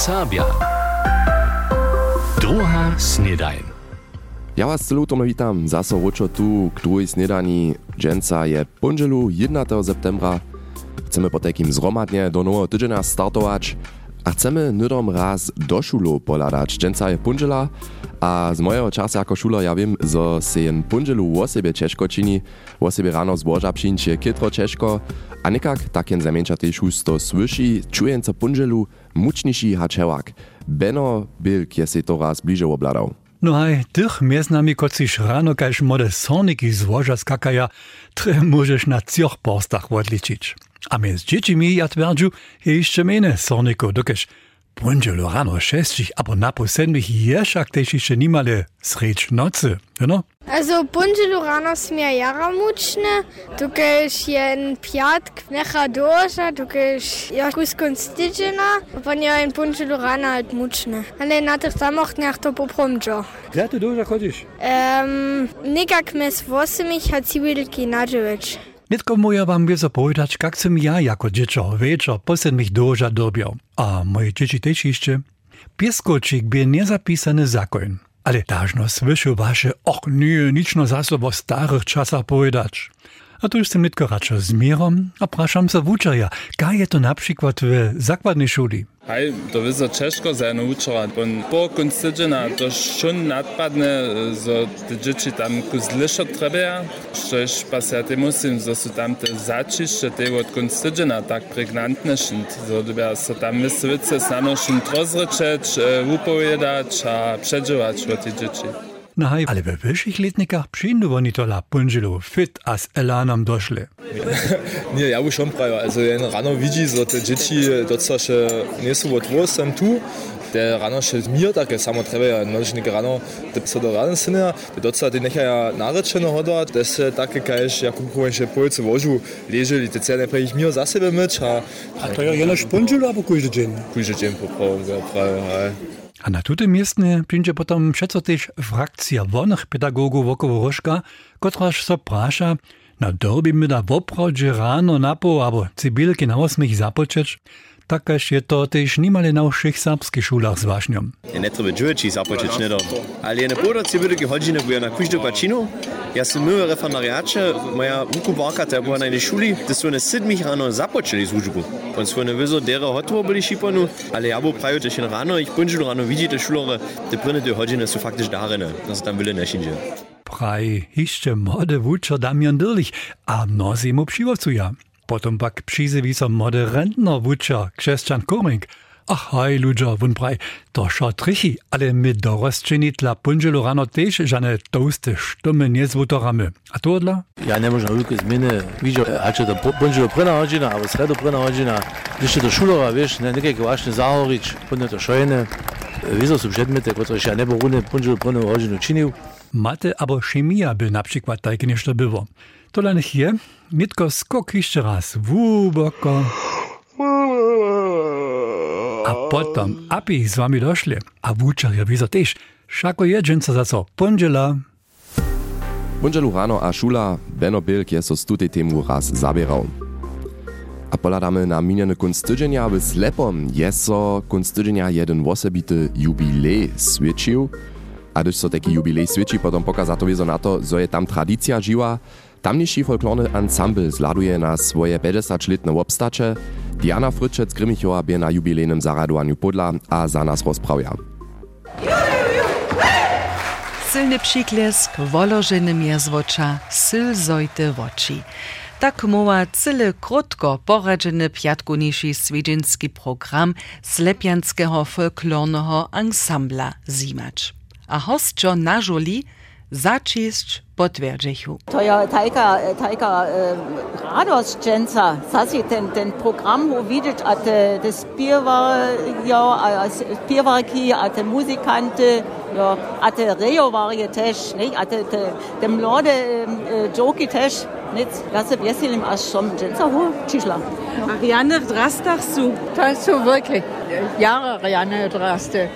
Sabia. Druga. Ja was celutomo witam, zaso wučo tu k druhej snedani. Dženca je ponželu 1. septembra. Chcemy po takim zromadnie do nowego tydzienia startować, a chcemy nydom raz do szulu poladać. Dženca je ponžela, a z mojego czasu jako szula ja wiem, że se jen ponželu o sobie ciężko czyni, o sobie rano zboża przyjść je kitro ciężko, a nikak tak jen zamięcza też husto słyszy, czuję co ponželu mučniši hačevak. Beno Bilk je se to raz bliže obladał. No haj, tych między nami kociš rano, kaž mode soniki złoża skakaja, tre możesz na cioch postach odliczyć. A między dziećmi, ja twierdziu, je jeszcze mene soniku, dokeż Buongiorno, šestiš, aber napo sendvih ješak teši še nimale sreč noce, no? Also Buongiorno smija jara mučne, tukaj je en pjatk, neha doža, tukaj je kuskon stičena, pa je en Buongiorno od mučne. Ali na teh samoh dneh to popromčo. Kdaj tu doža hodiš? Um, nekak mes vosemih, a civilki nađeveč. Nitko moja wam wie zapowiadać, jak sam ja jako dziecko wieczor posedmich doża dobiał. A moje dzieci też jeszcze. Pieskočik by niezapisany zakon. Ale dažno słyszy wasze, och nie, nic no zase o starych czasach powiedzieć. A tu jestem nitko raczej z mierem, a praszam za wuczerja, kaj je to na przykład w zakładnej szuli. Hej, to wiedzą ciężko za uczora. Bon, po konstydzena to szun nadpadne, że te dzieci tam kuzliszo trzeba, szczeż pasjate musim, że są tam te zaciszcze te od tak pregnantne szint, że dobiera so tam myslice snano szun rozryczeć, upowiadać, a przedżywać o te dzieci. No hej, ale we wyższych letnikach przyjdą oni to la punžilu fit a z elanom doszli. Nie, ja už on prajo. Also jen rano widzi, że te dzieci docela še nie są od sem tu. Te rano še mir takie samo treba, ja nožnik rano, te so do rano syna, te docela te nechaja narečeno hodovat, te se takie kaješ, jak kupujem še polce vožu, leželi, te cene pre ich mir za sebe myć, a... A to je jenož punžilu, abo kujży dzień? Kujże dzień poprawiam, ja prajo, hej. A na tutem miestnie potem przeco też frakcja wolnych pedagogów wokoło Rożka, kotraż so prasza, na dorbi my da woprawdzie rano napo, abo cybilki na osmich zapoczeć, takaż je to też nimale na všech serbskich szulach zważnią. Ja nie treba džuveči započeć nedom. Ali je na podaci budete hodine buja na kuždu pačinu, ja sam mył referendariacze, moja wukubarka ta była na jednej szuli, to są na sedmich rano započeli służbu. On są na wyzo dera hotowo byli šiponu, ale ja bo prajo też rano, ich bunžil rano widzi te szulore, te prynne te hodine są faktycznie darene, to są tam wyle nešinže. Praj, jeszcze młody wuczer Damian Dirlich, a mnozi mu przywocuja. potom pak přizivisa moderentna vuča Kšesčan Koming. Ach, haj, ľudia, von praj, to šo trichy, ale my dorostčini tla punželu rano tež, žane touste štume nezvutorame. A to odla? Ja ne možno ruku izmene, vidio, a če to punželu prena hodina, ali sredo prena hodina, když je to šulora, viš, ne, nekaj kvašne zahorič, podne to šojene, Wizo są przedmioty, które ja nie borune bunželo prina hodinu činil. Mate abo chemia by na przykład tak nešto było. To dla nich je, nitko skok jeszcze raz, głęboko. A potom, aby z wami doszli, a wuczerja wizo też, szako jedzenca za co, pondziela. Bunželu rano a šula, Beno Bilk je so tutej temu raz zabierał. A poladamy na miniony kunst tydzienia, w slepom je so kunst tydzienia jeden osobity jubilej świecił. A gdyż so taki jubilej świeci, potom pokaza to wiezo na to, że je tam tradycja żyła, tamniejszy folklorny ensemble zladuje na swoje 50-letne obstacze. Diana Fryczec Grymichowa bie na jubilejnym zaradowaniu podla a za nas rozprawia. Silny przyklesk, wolożeny miezwocza, syl zojte woči. Tak mowa cyle krótko poradzeny piatkuniszy swiedzinski program Slepianskiego folklornego ensembla zimacz. A hostjo na żuli začišć potwierdzichu. To je tajka, tajka e, radost dženca. Zasi ten, ten program, vidiš, a te, te spievajo, a spievarki, a te muzikante, ja, a te rejovarje tež, ne? a te, te, te mlade e, džoki tež. Nic, ja se veselim, až som dženca ho čišla. Ariane Drastach su, to su wirklich Jahre Ariane Draste.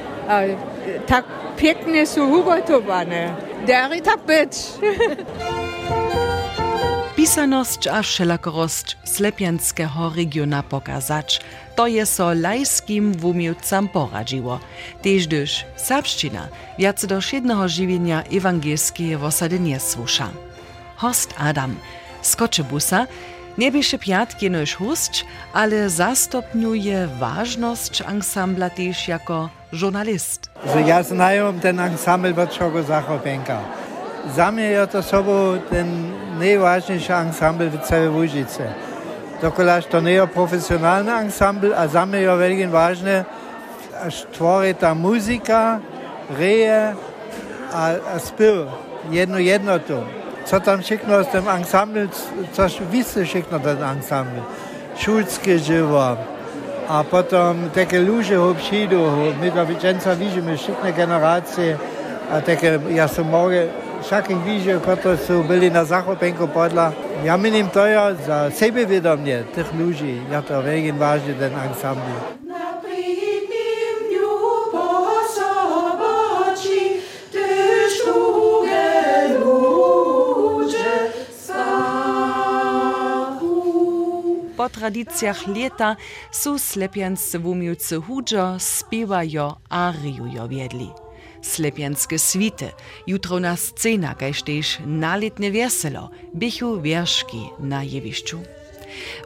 Tak pięknie su ugotowane. Deri tak być. Spisanosť a všelakorosť Slepianského regiona pokazać, to je so lajskim wumiłcam poradziło. Tež gdyż serbština viac do šedného živienia evangelskie osady nie słusza. Host Adam z Koczebusa nie bieše husć, ale zastopňuje ważność ansambla też jako żurnalist. Że ja znaję ten od czego Zachopenka. Za mnie jest to sobą ten najważniejszy ensemble w całej Łużycy. Dokolaż to nie jest profesjonalny ensemble, a za mnie jest wielkie ważne, aż tworzy ta muzyka, reje, a, a spiew. Jedno, jedno Zatem všechno z dem Ensemble, což vy jste všechno ten Ensemble. Šulské živo, a potom také luže obšidu, mi da Vicenza viže, mi všechny generacije, a také ja som moge všakih viže, kot so bili na Zahopenko podla. Ja menim to je za sebevedomje teh luži, ja to vegin važni den Ensemble. Po tradycjach lata są slepianscy wumiłcy hudżo, spiewajo a rijujo wiedli. Slepianskie swity, jutro na scena, kaž tež naletne bichu wierszki na jewiszczu.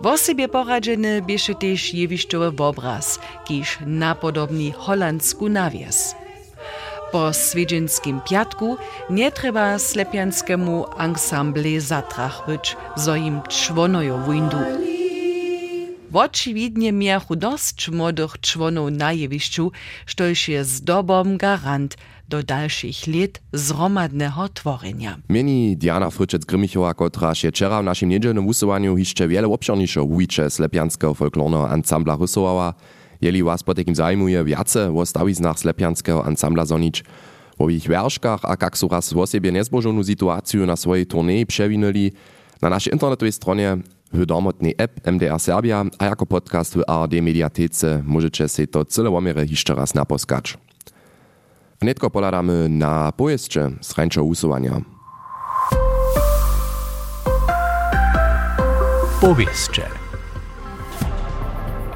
W osobie poradzeny bieše tež jewiszczowy obraz, kiż napodobni holandsku nawies. Po swiedzienskim piatku nie trzeba slepianskiemu ensemble zatrach być, zo im czwonojo windu. Očividnie miachu dosť młodych członów na jewišću, štož je zdobom garant do dalszych lat zromadnego tworzenia. Mieni Diana Fryczec-Grymichowa, która się wczoraj w naszym niedzielnym usowaniu jeszcze wiele obszerniejsze wujicze slepianskiego folklornego ansambla rysowała. Jeli was po takim zajmuje wiace o stawiznach slepianskiego ansambla zonić, o ich wierszkach, a jak są raz w niezbożoną sytuację na swojej turniej przewinęli, na naszej internetowej stronie w domotnej app MDR Serbia, a jako podcast w ARD Mediatece możecie się to cyle łomiery jeszcze raz naposkać. Wnetko poladamy na pojeździe z rańczo usuwania. Powieszcze.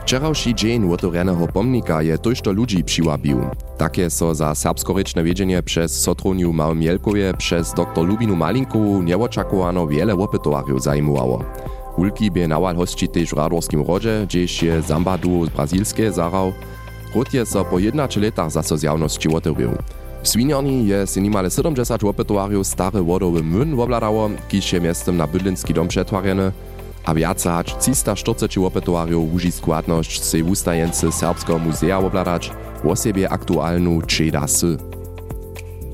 Wczorajszy dzień otworzonego pomnika je tożto ludzi przyłabił. Takie so za serbskoryczne wiedzienie przez Sotroniu Małym przez dr Lubinu Malinku nieoczekowano wiele opytowarów zajmowało. Hulki bie nawal hości tež v Radorskim rodže, gdzieś je Zambadu z brazilskie zarał. Rod je so po 11 letach zaso zjawności otworzył. W Swiniarni je si nimale 70 opytowarjów stary wodowy młyn wobladało, kiż je miestem na bydlinski dom przetwarjeny, a wiace hać 340 opytowarjów wuži składność se wustajency Serbskiego Muzea wobladać, o siebie aktualnu Čedasy.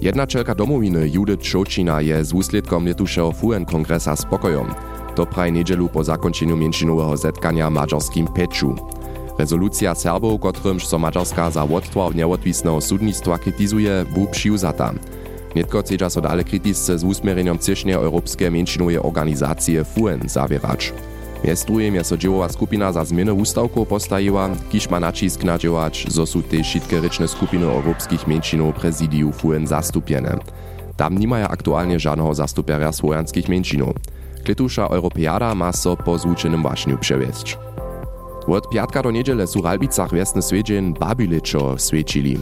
Jednačelka domowiny Judith Šočina je z úsledkom letušeho FUN kongresa spokojom to praj niedzielu po zakończeniu międzynarodowego zetkania mađarskim Peczu. Rezolucja Serbów, kotrymż so Mađarska za odtwar nieodwisnego sudnictwa krytizuje, bu przyjuzata. Nietko chcedza so dale krytisce z usmiereniem ciesznie Europejskie międzynarodowe organizacje FUN zawierać. Miest drugim je so dziełowa skupina za zmianę ustawków postawiła, kiż ma nacisk nadziałać, zo su te wszystkie ryczne skupiny europejskich mięczynów prezydiów FUN zastupiene. Tam nie mają aktualnie żadnego zastupienia słowianskich mięczynów. Kletusza Europeada ma so po złučenym wašniu przewieźć. Od piatka do niedziele su Ralbicach wiesny swiedzień Babileczo swiedzili.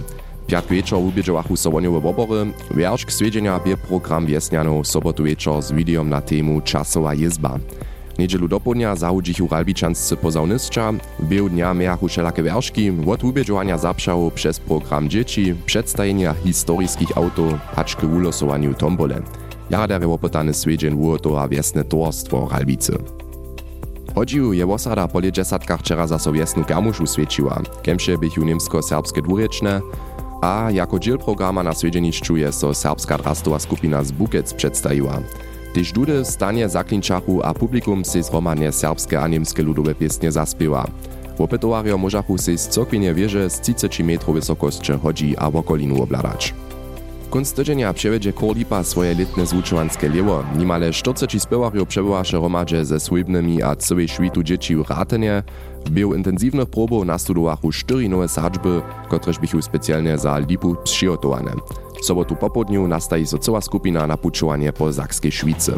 Piatk wieczor ubiedziałachu soboniowe wobory, wierszk bie program wiesnianów sobotu wieczor z wideom na temu Czasowa jezba. Niedzielu dopodnia zahudzichu Ralbiczanscy pozauniscza, w bił dnia miachu wszelakie wierszki, od ubiedziania przez program dzieci, przedstawienia historyjskich autów, haczky ulosowaniu tombole. Jarader opytany swiedzień wuotowa wiesne towarstwo Ralbicy. Chodził je osada po desatkach wczera za sowiesnu gamuszu świeciła, kemsze bychu niemsko-serbskie dwuryczne, a jako dziel programa na swiedzieniszczu je so serbska drastowa skupina z Bukec przedstawiła. Tyż dudy w stanie zaklinčachu a publikum si zromadnie serbskie a niemskie ludowe piesnie zaspiewa. Opytowario możachu si z cokwinie wieże z 30 metrów wysokości chodzi a wokolinu obladać. Kunst tydzienia przewiedzie Korlipa swoje letne zvučovanské liewo. Nimale 40 spiewarjów przebywaše romadže ze swybnymi a całej świtu dzieci w Ratenie. W biu intensywnych probów nastudowachu 4 nowe sadżby, kotreż bychu specjalnie za lipu przygotowane. W sobotu popodniu nastaje so cała skupina na pučovanie po Zakskiej Szwicy.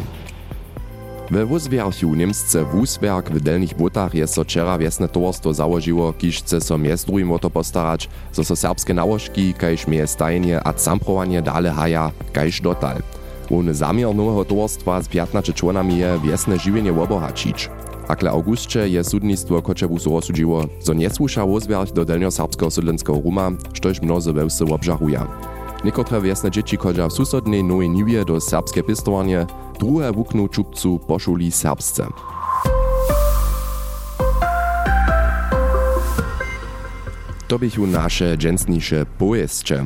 We wuzwierchu Niemsce Wuswerk w Delnych Butach je so wczera wiesne towarstwo założyło, kiż chce so mies drugim o to postarać, so so serbskie nałożki, kajż mie stajenie a zamprowanie dale haja, kajż dotal. Główny zamiar nowego towarstwa z 15 członami je wiesne żywienie obohacić. Akle augustcze je sudnictwo Koczebusu rozsudziło, zo nie słusza wuzwerch do delnio-serbskiego sudlenskiego Ruma, štož mnozy wełsy obżaruja. Niekotre wiesne dzieci chodźa w susodnej Nowej Niwie do serbskie pistowanie, druhe wuknu czubcu poszuli serbsce. To bychu nasze dżęsniejsze pojeźdźcze.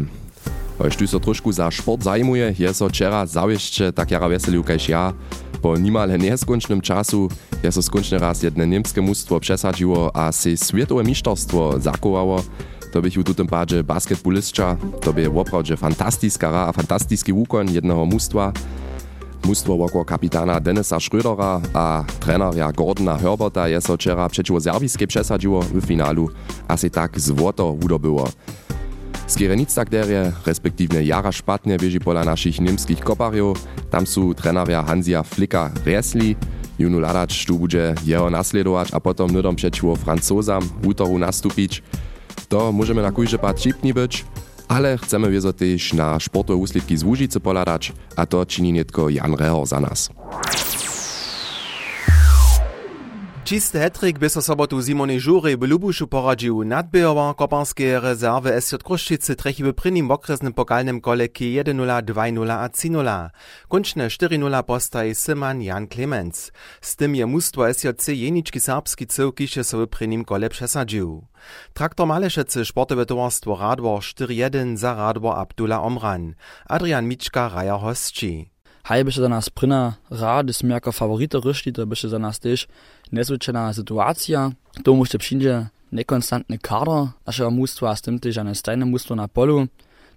Choć tu so trošku za sport zajmuje, je so wczera zawieszcze tak jara weselił kaž ja. Po nimale nieskončnym czasu je so skončne raz jedne niemskie mustwo przesadziło a si światowe mistrzostwo zakowało. To bych u tutym padzie basketballistča, to by woprawdźe fantastiska ra a fantastiski wukon jednego mustwa. Mustwo woko kapitana Denisa Schrödera a trenera Gordona Herberta je so wczera przeciwko serbijskiej przesadziło w finalu, a si tak złoto wudobyło. Skierenica kderje, respektívne jara špatne bieži pola našich niemskich koparjov, tam sú treneria Hansia Flicka riesli, junu ladač tu bude jeho nasledovať a potom nudom przeciwko Francozam w útoru nastupić. To możemy na kujże pat być, ale chcemy wiezo na sportowe úslitky z Łužice poladać, a to czyni netko Jan Rehor za nas. Čisty hetrik by so sobotu Simonej Žury w Lubušu poradził nadbijova koparskie rezerwy SJ Kruščice trechi w prynim okresnym pokalnym kole k 1-0, 2-0 a 3-0. Končne 4-0 postaj Syman Jan Clemens. Z tym je mustwo SJC jeniczki serbski cyłkiście so w prynim kole przesadził. Traktor Malešece sportowe towarstwo Radwor 4-1 za Radwor Abdullah Omran. Adrian Mička raja hostči. Haj byše za nas pryna rad, jest jako favorito ryšli, to byše za nas też nezwyczajna sytuacja. To muszę przyjdzie nekonstantny kader naszego mustwa, a z tym też eine stajne mustwo na polu.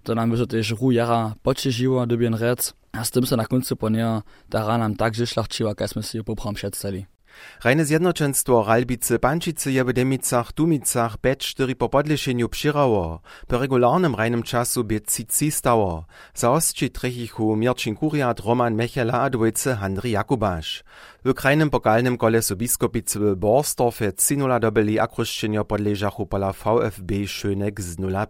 To nam byše też ru jara pociežiło, dobien rec. A z tym se na końcu ponieja ta rana nam tak żyszlachčiła, jak sme si poprom předstali. Rejne zjednoczenstwo Ralbice Pančice je w Demicach, Dumicach, bet 4 po podlešenju přirało. Po regularnym rejnym czasu by cici stało. Za ostči trechichu Mirčin Kuriat, Roman Mechela a dwojce Handri. W krajnym pokalnym kole su biskopice w Borsdorfie 3 dobili a kruščenjo podležachu pola VfB Schöneck z 0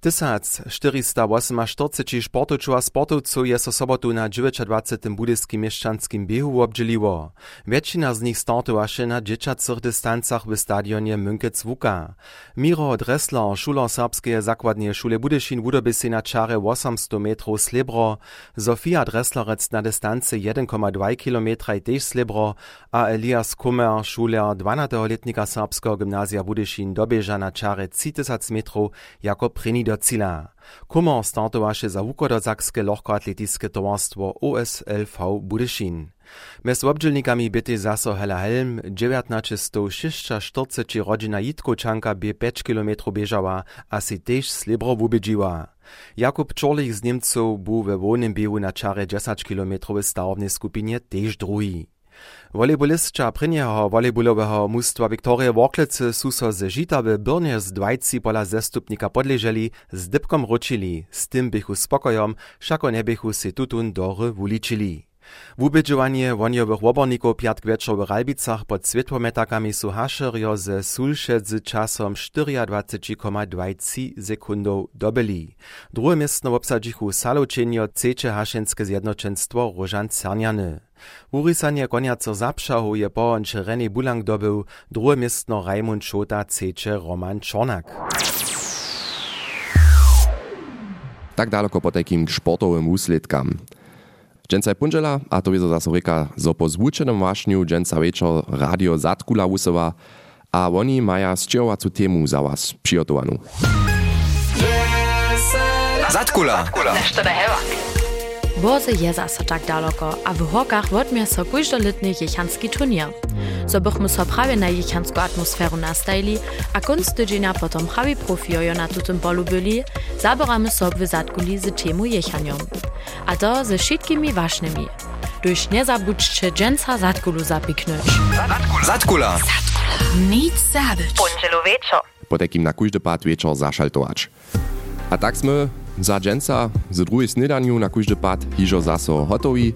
1448 sportowców a sportowców je so sobotu na 29. budyskim mieszczanskim biehu obdzieliło. Większość z nich startowała się na dzieciacych dystancach w stadionie Münkec Wuka. Miro Dressler, szuler serbskiej zakładnej szule Budyszin, wudoby się na czarę 800 metrów slibro, Sofia Dresslerec na dystance 1,2 km też slibro, a Elias Kummer, szuler 12-letnika serbskiego gimnazja Budyszin, dobieża na czarę 3000 metrów jako pryni do cila. Kummer startowaše za Wukodozakskie Lohkoatletiskie towarstwo OSLV Budyszin. Mez obdźelnikami byty zaso Hela Helm 1946 rodzina Jitkočanka by 5 km bieżała, a si też slibro wubydziła. Jakub Czorlich z Niemców był we wolnym biegu na czarę 10 km w starobnej skupinie też drugi. Volejbolistča prednjega volejbolového mústva Viktorije Vorklece sú so ze Žitabe Brne z dvajci pola zastupnika podleželi s dybkom ročili, s tým bychu spokojom, šako nebychu si tutun do vuličili. Wubydźowanie woniowych łoborników piatk wieczor w Ralbicach pod światłometakami su haszerjo ze sulsze z czasem 24,2 sekundów dobyli. Drugie miejsce obsadzichu Saločenio Cecze Haszenskie Zjednoczeństwo Różan Cerniany. Urisanie koniaco zapšahu je połącz René Bulang dobył, drugie miejsce Raimund Szota Cecze Roman Czornak. Tak daleko po takim sportowym úsledkam. Dżęcaj punżela, a to jest zase reka, zo po zvučenom wašniu dżęca večer radio Zatkula wusowa, a oni maja sčerovacu temu za was přijotovanú. Zatkula! Nešto. Boze je zase tak daleko, a w hokach wodmie so kujżdoletny jechanski turnier. So bychmy so prawie na jechanską atmosferu nastajili, a kunst tydzienia potom prawi profiojo na tutym polu byli, zabieramy so w Zatkuli z temu jechaniom. A to ze wszystkimi ważnymi. Durch nie zabudźcie dżęca Zatkulu zapiknąć. Zatkula! Nic zabyć. Punżelu wieczor. Po takim na kujdy pat večer zašaltovač. A tak sme za dżęca z drugiej snydaniu na kujdy pat hižo zaso hotowi.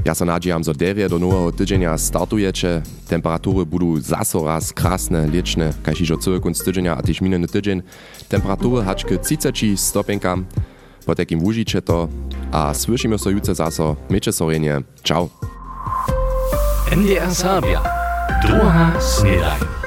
Ja sa nadžiam, zo derie do nového tydzienia startujecie. Temperatury budú zaso raz krásne, liečne, kaž ižo celý konc tydzienia a tiež minulý tydzień. Temperatury hačky 30 stopenkam. Po takým užiče to a slyšíme sa juce zaso. Miejcie sorenie. Ciao. NDR Sabia. Druga snedaj.